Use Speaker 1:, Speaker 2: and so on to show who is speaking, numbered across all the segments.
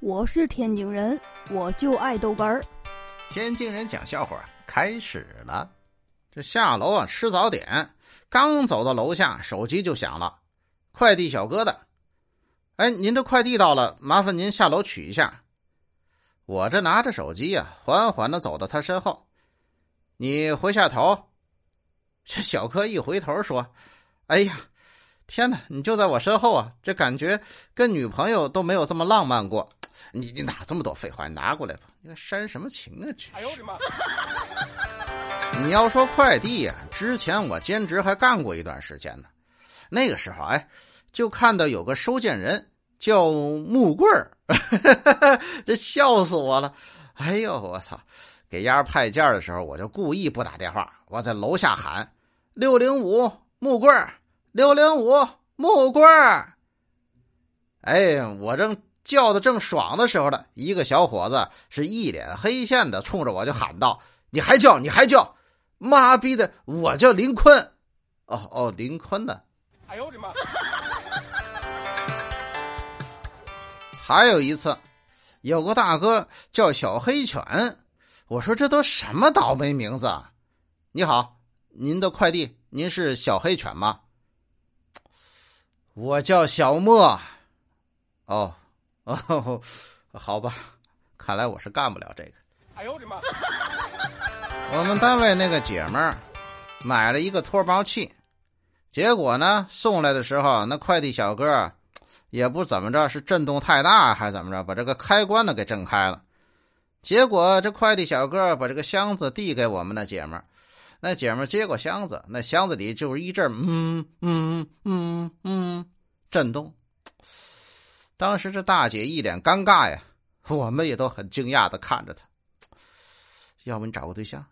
Speaker 1: 我是天津人，我就爱豆干儿。
Speaker 2: 天津人讲笑话开始了。这下楼啊，吃早点，刚走到楼下，手机就响了，快递小哥的。哎，您的快递到了，麻烦您下楼取一下。我这拿着手机呀，缓缓的走到他身后。你回下头。这小哥一回头说：“哎呀，天哪，你就在我身后啊！这感觉跟女朋友都没有这么浪漫过。”你你哪这么多废话？你拿过来吧！你煽什么情啊？去！哎呦我的妈！你要说快递呀，之前我兼职还干过一段时间呢。那个时候，哎，就看到有个收件人叫木棍儿，这笑死我了！哎呦，我操！给丫派件的时候，我就故意不打电话，我在楼下喊六零五木棍儿，六零五木棍儿。哎，我正。叫的正爽的时候呢，一个小伙子是一脸黑线的，冲着我就喊道：“你还叫？你还叫？妈逼的！我叫林坤。哦哦，林坤呢？哎呦我的妈！还有一次，有个大哥叫小黑犬，我说这都什么倒霉名字？啊你好，您的快递，您是小黑犬吗？我叫小莫。哦。哦，好吧，看来我是干不了这个。哎呦我的妈！我们单位那个姐们儿买了一个脱毛器，结果呢送来的时候，那快递小哥也不怎么着，是震动太大还是怎么着，把这个开关呢给震开了。结果这快递小哥把这个箱子递给我们那姐们儿，那姐们儿接过箱子，那箱子里就是一阵嗯嗯嗯嗯震动。当时这大姐一脸尴尬呀，我们也都很惊讶的看着她。要不你找个对象？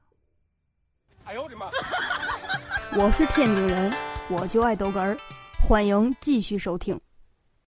Speaker 1: 哎呦我的妈！我是天津人，我就爱逗哏儿，欢迎继续收听。